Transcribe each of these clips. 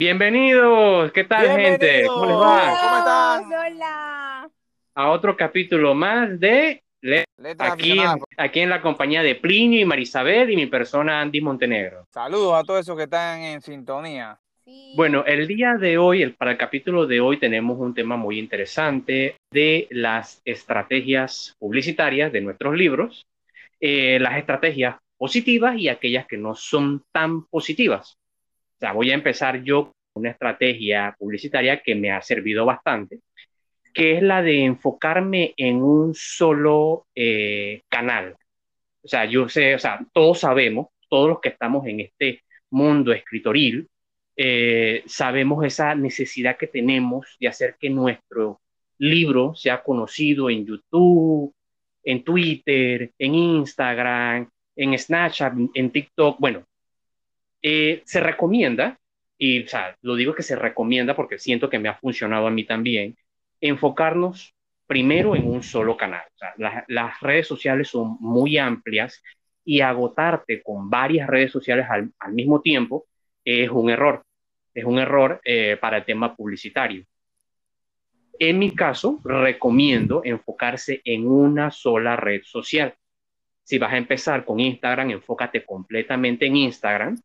Bienvenidos, ¿qué tal gente? ¿Cómo les va? ¿Cómo están? Hola. A otro capítulo más de Letras aquí, en, aquí en la compañía de Plinio y Marisabel y mi persona Andy Montenegro. Saludos a todos esos que están en sintonía. Sí. Bueno, el día de hoy, el- para el capítulo de hoy, tenemos un tema muy interesante de las estrategias publicitarias de nuestros libros, eh, las estrategias positivas y aquellas que no son tan positivas. O sea, voy a empezar yo con una estrategia publicitaria que me ha servido bastante, que es la de enfocarme en un solo eh, canal. O sea, yo sé, o sea, todos sabemos, todos los que estamos en este mundo escritoril, eh, sabemos esa necesidad que tenemos de hacer que nuestro libro sea conocido en YouTube, en Twitter, en Instagram, en Snapchat, en TikTok. Bueno, eh, se recomienda, y lo digo que se recomienda porque siento que me ha funcionado a mí también, enfocarnos primero en un solo canal. Las, redes sociales son muy amplias y agotarte con varias redes sociales al, al mismo tiempo es un error. Es un error eh, para el tema publicitario. En mi caso, recomiendo enfocarse en una sola red social. Si vas a empezar con Instagram, enfócate completamente en Instagram.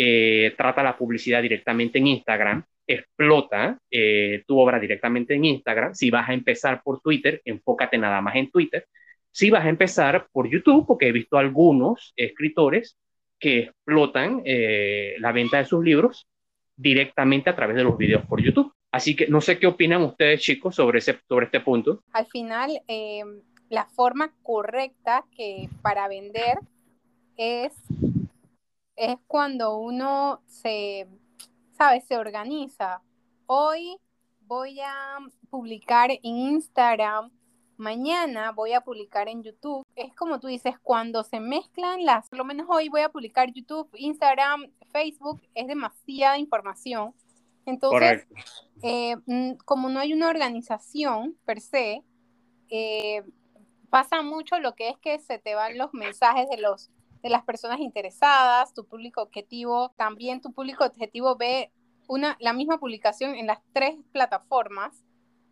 Eh, trata la publicidad directamente en Instagram. Explota eh, tu obra directamente en Instagram. Si vas a empezar por Twitter, enfócate nada más en Twitter. Si vas a empezar por YouTube, porque he visto algunos escritores que explotan eh, la venta de sus libros directamente a través de los videos por YouTube. Así que no sé qué opinan ustedes, chicos, sobre, ese, sobre este punto. Al final, eh, la forma correcta que para vender es, es cuando uno se, ¿sabes? Se organiza. Hoy voy a publicar en Instagram, mañana voy a publicar en YouTube. Es como tú dices, cuando se mezclan las, por lo menos hoy voy a publicar YouTube, Instagram, Facebook, es demasiada información. Entonces, eh, como no hay una organización per se, eh, pasa mucho lo que es que se te van los mensajes de los de las personas interesadas, tu público objetivo, también tu público objetivo ve una, la misma publicación en las tres plataformas,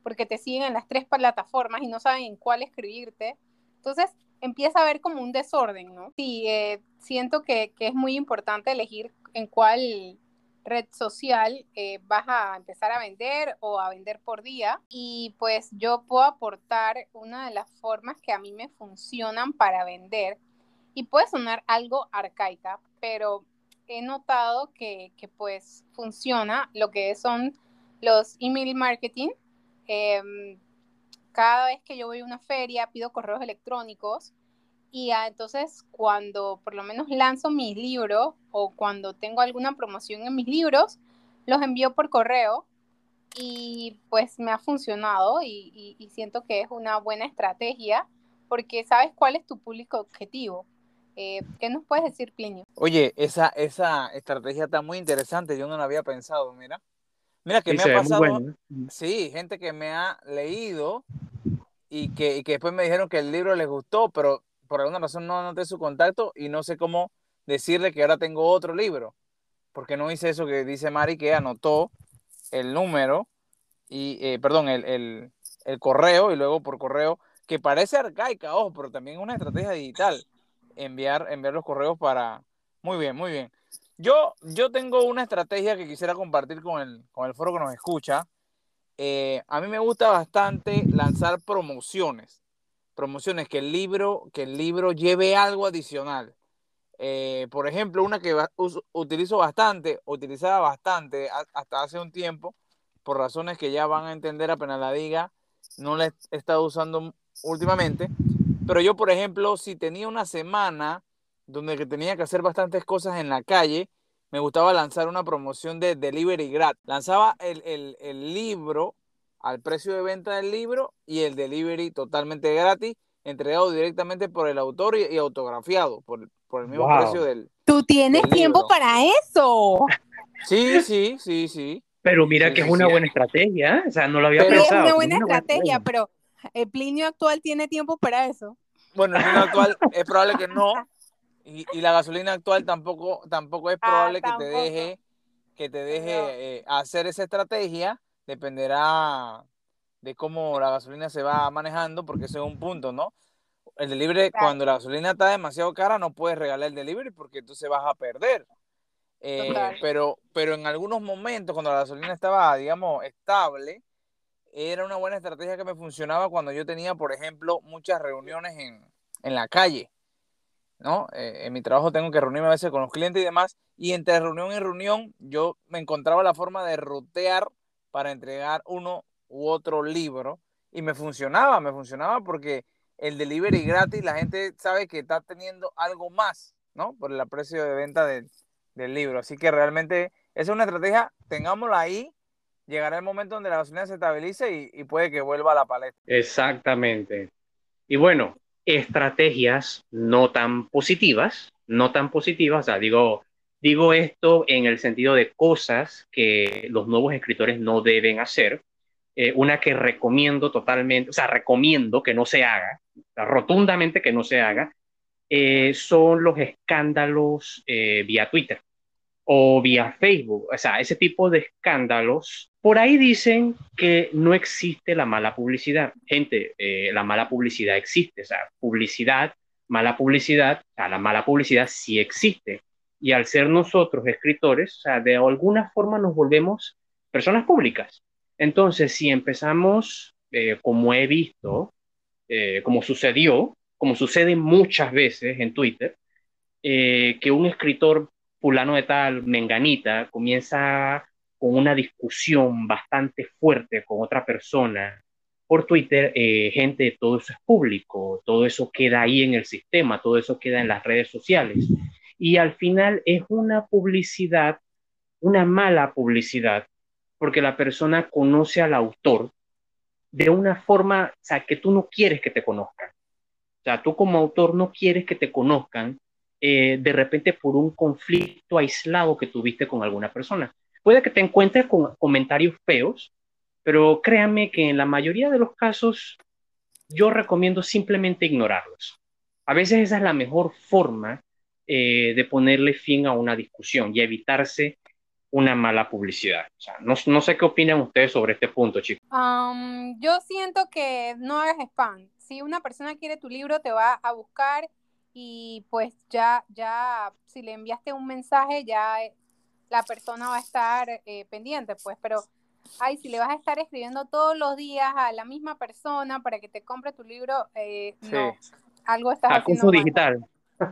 porque te siguen en las tres plataformas y no saben en cuál escribirte. Entonces empieza a haber como un desorden, ¿no? Sí, eh, siento que, que es muy importante elegir en cuál red social eh, vas a empezar a vender o a vender por día y pues yo puedo aportar una de las formas que a mí me funcionan para vender y puede sonar algo arcaica, pero he notado que, que pues funciona lo que son los email marketing. Eh, cada vez que yo voy a una feria pido correos electrónicos y ah, entonces cuando por lo menos lanzo mi libro o cuando tengo alguna promoción en mis libros, los envío por correo y pues me ha funcionado y siento que es una buena estrategia porque sabes cuál es tu público objetivo. Eh, ¿Qué nos puedes decir, Plinio? Oye, esa, esa estrategia está muy interesante. Yo no la había pensado, mira. Mira que Sí, me ha pasado, bueno. sí, gente que me ha leído y que, y que después me dijeron que el libro les gustó, pero por alguna razón no anoté su contacto y no sé cómo decirle que ahora tengo otro libro, porque no hice eso que dice Mari, que anotó el número y, eh, perdón, el, el, el correo y luego por correo, que parece arcaica, ojo, pero también es una estrategia digital, enviar, enviar los correos para... Muy bien, muy bien. Yo, yo tengo una estrategia que quisiera compartir con el, con el foro que nos escucha. Eh, a mí me gusta bastante lanzar promociones. Promociones que el libro, que el libro lleve algo adicional. Eh, por ejemplo, una que uso- utilizo bastante, utilizaba bastante a- hasta hace un tiempo, por razones que ya van a entender apenas la diga, no la he estado usando últimamente. Pero yo, por ejemplo, si tenía una semana donde que tenía que hacer bastantes cosas en la calle, me gustaba lanzar una promoción de delivery gratis. Lanzaba el, el- el libro al precio de venta del libro y el delivery totalmente gratis, entregado directamente por el autor y, y autografiado por, por el mismo Wow. precio del... Tú tienes Del tiempo libro. para eso. Sí, sí, sí, sí. Pero mira Sí, que sí, es una sí. buena estrategia, ¿eh? o sea, no lo había Pero- Sí, es pensado. una buena es una estrategia, pero el Plinio actual tiene tiempo para eso. Bueno, el vino actual es probable que no. Y, y la gasolina actual tampoco, tampoco es Ah, probable que te deje que te deje eh, hacer esa estrategia, dependerá de cómo la gasolina se va manejando, porque ese es un punto, ¿no? El delivery, cuando la gasolina está demasiado cara, no puedes regalar el delivery porque entonces vas a perder. Eh, pero, pero en algunos momentos, cuando la gasolina estaba, digamos, estable, era una buena estrategia que me funcionaba cuando yo tenía, por ejemplo, muchas reuniones en, en la calle. ¿no? Eh, en mi trabajo tengo que reunirme a veces con los clientes y demás, y entre reunión y reunión yo me encontraba la forma de rutear para entregar uno u otro libro, y me funcionaba, me funcionaba porque el delivery gratis, la gente sabe que está teniendo algo más, ¿no? Por el precio de venta del, libro. Así que realmente es una estrategia, tengámosla ahí, llegará el momento donde la gasolina se estabilice y, puede que vuelva a la paleta. Exactamente. Y bueno, estrategias no tan positivas, no tan positivas, o sea, digo, digo esto en el sentido de cosas que los nuevos escritores no deben hacer. Eh, una que recomiendo totalmente, o sea, recomiendo que no se haga, rotundamente que no se haga, eh, son los escándalos eh, vía Twitter o vía Facebook, o sea, ese tipo de escándalos. Por ahí dicen que no existe la mala publicidad. Gente, eh, la mala publicidad existe, o sea, publicidad, mala publicidad, o sea, la mala publicidad sí existe. Y al ser nosotros escritores, o sea, de alguna forma nos volvemos personas públicas. Entonces, si empezamos, eh, como he visto, eh, como sucedió, como sucede muchas veces en Twitter, que un escritor fulano de tal, menganita, comienza con una discusión bastante fuerte con otra persona por Twitter, eh, gente, todo eso es público, todo eso queda ahí en el sistema, todo eso queda en las redes sociales. Y al final es una publicidad, una mala publicidad, porque la persona conoce al autor de una forma, o sea, que tú no quieres que te conozcan. O sea, tú como autor no quieres que te conozcan eh, de repente por un conflicto aislado que tuviste con alguna persona. Puede que te encuentres con comentarios feos, pero créanme que en la mayoría de los casos yo recomiendo simplemente ignorarlos. A veces esa es la mejor forma eh, de ponerle fin a una discusión y evitarse una mala publicidad. no, no, sé qué opinan ustedes sobre este punto, chicos. yo siento que no hagas spam. Si una persona quiere tu libro, te va a buscar y pues ya, ya, si le enviaste un mensaje, ya eh, la persona va a estar eh, pendiente, pues, pero, ay, si le vas a estar escribiendo todos los días a la misma persona para que te compre tu libro, eh, no, algo estás acoso digital.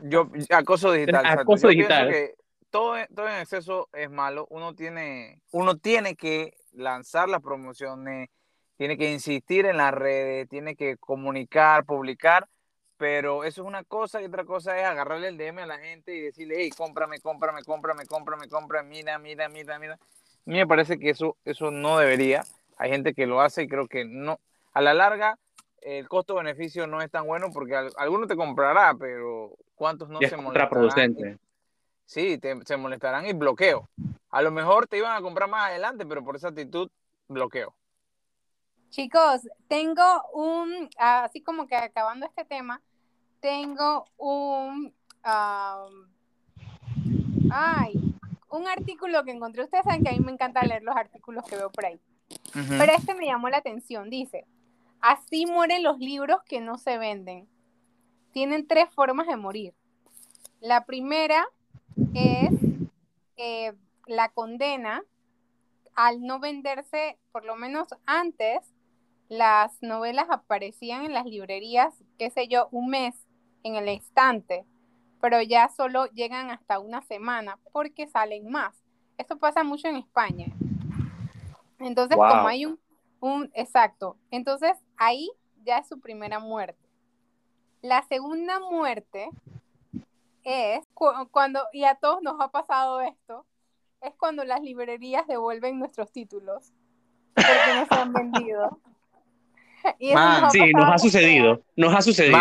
Yo, acoso digital. acoso digital. Que todo, todo en exceso es malo. Uno tiene, uno tiene que lanzar las promociones, tiene que insistir en las redes, tiene que comunicar, publicar, pero eso es una cosa y otra cosa es agarrarle el DM a la gente y decirle, hey, cómprame, cómprame, cómprame, cómprame, cómprame, mira, mira, mira, mira. A mí me parece que eso, eso no debería. Hay gente que lo hace y creo que no. A la larga, el costo-beneficio no es tan bueno porque alguno te comprará, pero ¿cuántos no se molestarán? sí, se molestarán y bloqueo. A lo mejor te iban a comprar más adelante, pero por esa actitud, bloqueo. Chicos, tengo un, así como que acabando este tema, tengo un, ay, un artículo que encontré. Ustedes saben que a mí me encanta leer los artículos que veo por ahí. Pero este me llamó la atención. Dice, así mueren los libros que no se venden. Tienen tres formas de morir. La primera es eh, la condena al no venderse, por lo menos antes, las novelas aparecían en las librerías, qué sé yo, un mes en el instante, pero ya solo llegan hasta una semana porque salen más. Eso pasa mucho en España. Entonces, como hay un, un, exacto, entonces ahí ya es su primera muerte. La segunda muerte es cuando, y a todos nos ha pasado esto, es cuando las librerías devuelven nuestros títulos porque no se han vendido. sí, nos ha sucedido. Nos ha sucedido.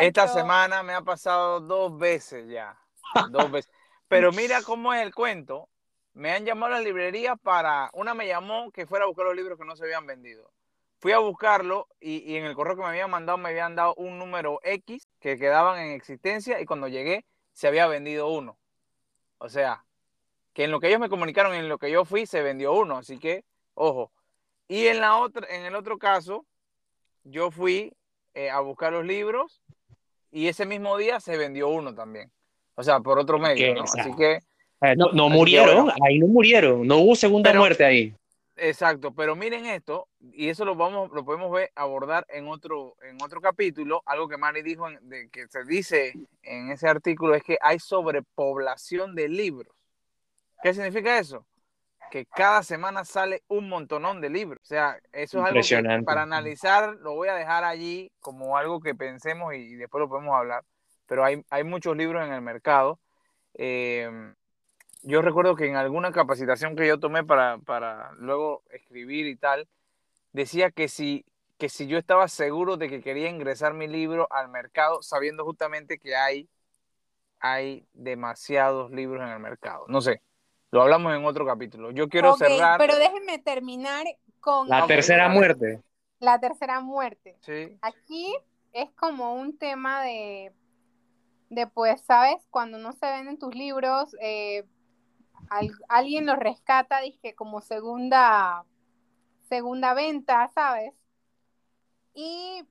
esta semana me ha pasado dos veces ya. Dos veces. Pero mira cómo es el cuento. Me han llamado a la librería para. Una me llamó que fuera a buscar los libros que no se habían vendido. Fui a buscarlo y, en el correo que me habían mandado me habían dado un número X que quedaban en existencia y cuando llegué se había vendido uno. O sea, que en lo que ellos me comunicaron, en lo que yo fui, se vendió uno, así que, ojo. Y en, la otra, en el otro caso, yo fui eh, a buscar los libros y ese mismo día se vendió uno también. O sea, por otro medio, ¿no? Así que... Eh, no, no murieron, ahí no murieron, no hubo segunda muerte ahí. Exacto, pero miren esto, y eso lo vamos, lo podemos ver, abordar en otro, en otro capítulo, algo que Mari dijo, de, que se dice en ese artículo, es que hay sobrepoblación de libros. ¿Qué significa eso? Que cada semana sale un montonón de libros. O sea, eso es algo que para analizar lo voy a dejar allí como algo que pensemos y, después lo podemos hablar. Pero hay, hay muchos libros en el mercado. Eh, yo recuerdo que en alguna capacitación que yo tomé para, para luego escribir y tal, decía que si, que si yo estaba seguro de que quería ingresar mi libro al mercado, sabiendo justamente que hay, hay demasiados libros en el mercado. No sé, lo hablamos en otro capítulo. Yo quiero cerrar. Pero déjenme terminar con. La tercera muerte. La tercera muerte. Sí. Aquí es como un tema de, de pues, ¿sabes? Cuando no se venden tus libros, eh, alguien lo rescata, dije, como segunda, segunda venta, ¿sabes? Y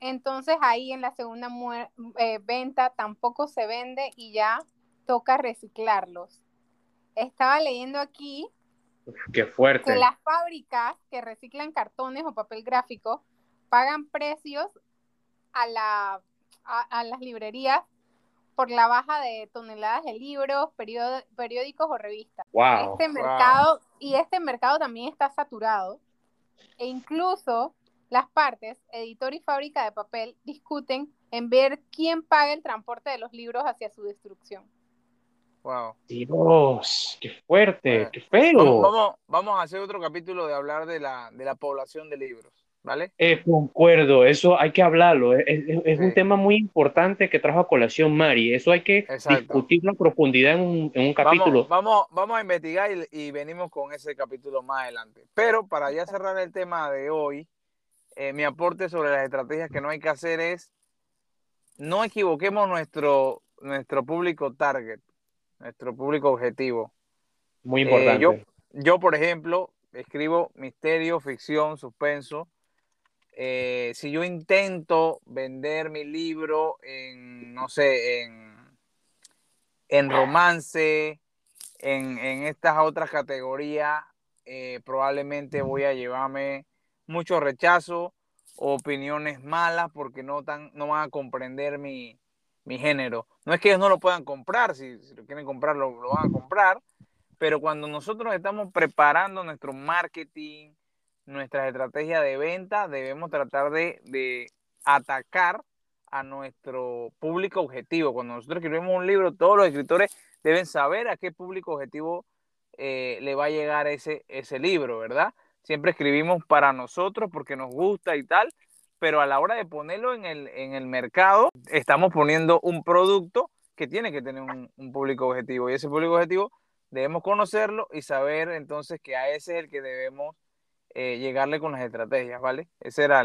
entonces ahí en la segunda eh, venta tampoco se vende y ya toca reciclarlos. Estaba leyendo aquí Qué fuerte. que las fábricas que reciclan cartones o papel gráfico pagan precios a, la, a las librerías por la baja de toneladas de libros, periódicos o revistas. este mercado y este mercado también está saturado e incluso las partes, editor y fábrica de papel, discuten en ver quién paga el transporte de los libros hacia su destrucción. Wow. Dios, qué fuerte, qué feo. Vamos, vamos, a hacer otro capítulo de hablar de la, de la población de libros. ¿vale? Eh, concuerdo, eso hay que hablarlo. Es, un tema muy importante que trajo a colación Mari. Eso hay que discutirlo a profundidad en un, capítulo. Vamos, vamos, a investigar y, venimos con ese capítulo más adelante. Pero para ya cerrar el tema de hoy, eh, mi aporte sobre las estrategias que no hay que hacer es no equivoquemos nuestro, nuestro público target, nuestro público objetivo. Muy importante. Eh, yo, yo, por ejemplo, escribo misterio, ficción, suspenso eh, si yo intento vender mi libro en, no sé, en, en romance, en, en estas otras categorías, eh, probablemente voy a llevarme mucho rechazo opiniones malas porque no, tan, no van a comprender mi, mi género. No es que ellos no lo puedan comprar, si, lo quieren comprar lo, van a comprar, pero cuando nosotros estamos preparando nuestro marketing, nuestra estrategia de venta, debemos tratar de, atacar a nuestro público objetivo. Cuando nosotros escribimos un libro, todos los escritores deben saber a qué público objetivo eh, le va a llegar ese, ese libro, ¿verdad? Siempre escribimos para nosotros porque nos gusta y tal, pero a la hora de ponerlo en el, en el mercado, estamos poniendo un producto que tiene que tener un, un, público objetivo y ese público objetivo debemos conocerlo y saber entonces que a ese es el que debemos eh, llegarle con las estrategias, ¿vale? Ese era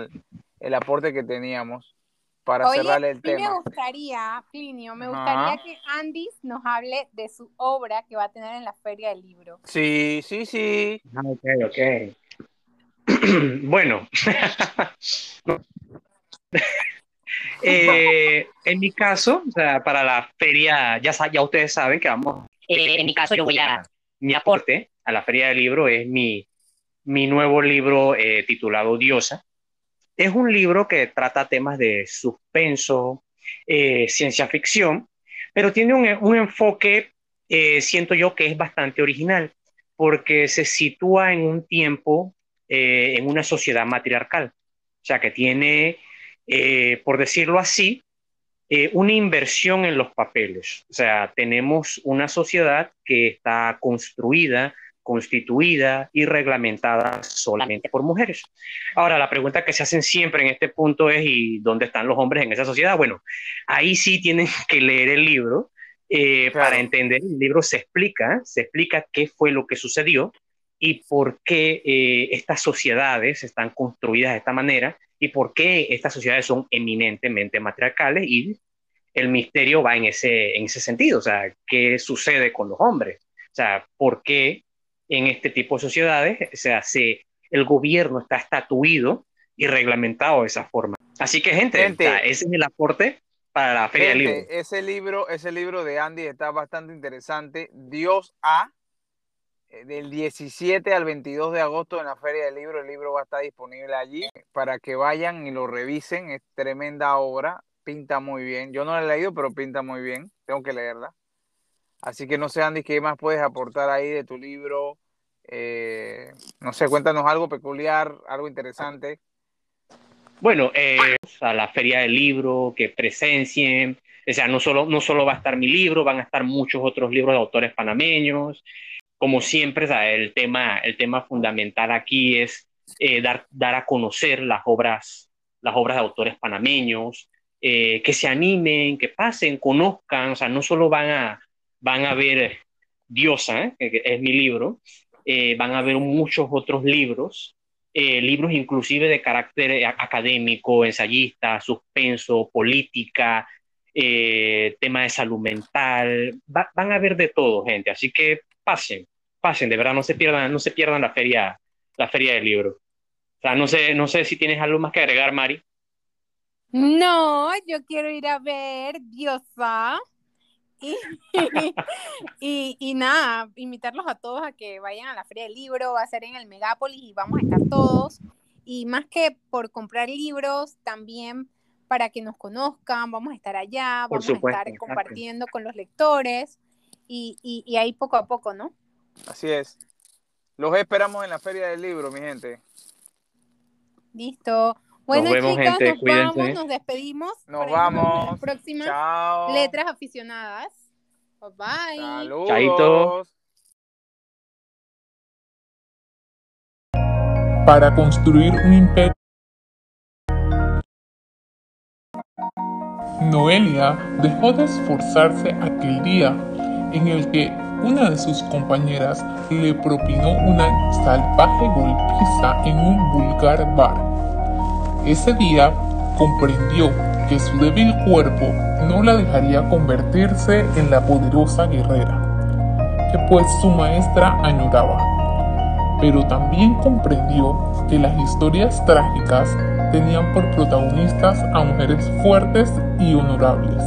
el, aporte que teníamos para cerrarle el tema. me gustaría, Plinio, me gustaría que Andy nos hable de su obra que va a tener en la Feria del Libro. Sí, sí, sí. Ah, ok, ok. bueno. Eh, en mi caso, o sea, para la feria, ya, ya ustedes saben que vamos. Eh, en mi caso, yo voy a. Mi aporte a la feria del libro es mi mi nuevo libro eh, titulado Diosa. Es un libro que trata temas de suspenso, eh, ciencia ficción, pero tiene un, enfoque, eh, siento yo, que es bastante original, porque se sitúa en un tiempo, en una sociedad matriarcal, o sea, que tiene, por decirlo así, una inversión en los papeles. O sea, tenemos una sociedad que está construida constituida y reglamentada solamente por mujeres. Ahora, la pregunta que se hacen siempre en este punto es, ¿y dónde están los hombres en esa sociedad? Bueno, ahí sí tienen que leer el libro eh, para entender. El libro se explica, se explica qué fue lo que sucedió y por qué eh, estas sociedades están construidas de esta manera y por qué estas sociedades son eminentemente matriarcales y el misterio va en ese, en ese sentido, o sea, qué sucede con los hombres sea, ¿por qué en este tipo de sociedades, o sea, se, el gobierno está estatuido y reglamentado de esa forma? Así que, gente, ese es el aporte para la Feria del Libro. Ese libro, ese libro de Andy está bastante interesante. Dios A, eh, del 17 al 22 de agosto en la Feria del Libro. El libro va a estar disponible allí para que vayan y lo revisen. Es tremenda obra, pinta muy bien. Yo no la he leído, pero pinta muy bien. Tengo que leerla. Así que no sé, Andy, ¿qué más puedes aportar ahí de tu libro? Eh, no sé, cuéntanos algo peculiar, algo interesante. Bueno, eh, a la feria del libro, que presencien, o sea, no solo, no solo va a estar mi libro, van a estar muchos otros libros de autores panameños. Como siempre, el, tema, el tema fundamental aquí es eh, dar, dar a conocer las obras, las obras de autores panameños, eh, que se animen, que pasen, conozcan, o sea, no solo van a, van a ver Diosa, que es mi libro, van a ver muchos otros libros eh, libros inclusive de carácter eh, académico, ensayista, suspenso, política, eh, tema de salud mental, van a ver de todo, gente. Así que pasen, pasen, de verdad, no se pierdan, no se pierdan la feria, la feria del libro. O sea, no sé, no sé si tienes algo más que agregar, Mari. No, yo quiero ir a ver Diosa. Y, y, nada, invitarlos a todos a que vayan a la Feria del Libro, va a ser en el Megápolis y vamos a estar todos. Y más que por comprar libros, también para que nos conozcan, vamos a estar allá, vamos a estar compartiendo con los lectores y, y, ahí poco a poco, ¿no? Así es. Los esperamos en la Feria del Libro, mi gente. Listo. Bueno, chicas, nos vamos, nos despedimos. Nos vamos. La próxima letras aficionadas. Bye bye. Saludos. Chaito. Para construir un imperio. Noelia dejó de esforzarse aquel día en el que una de sus compañeras le propinó una salvaje golpiza en un vulgar bar. Ese día comprendió que su débil cuerpo no la dejaría convertirse en la poderosa guerrera, que pues su maestra añoraba. Pero también comprendió que las historias trágicas tenían por protagonistas a mujeres fuertes y honorables,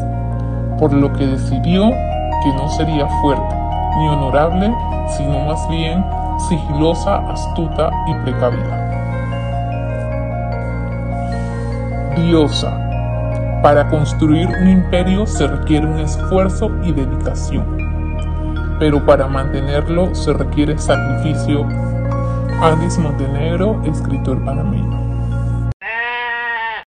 por lo que decidió que no sería fuerte ni honorable, sino más bien sigilosa, astuta y precavida. Diosa. Para construir un imperio se requiere un esfuerzo y dedicación, pero para mantenerlo se requiere sacrificio. Alice Montenegro, escritor panameño.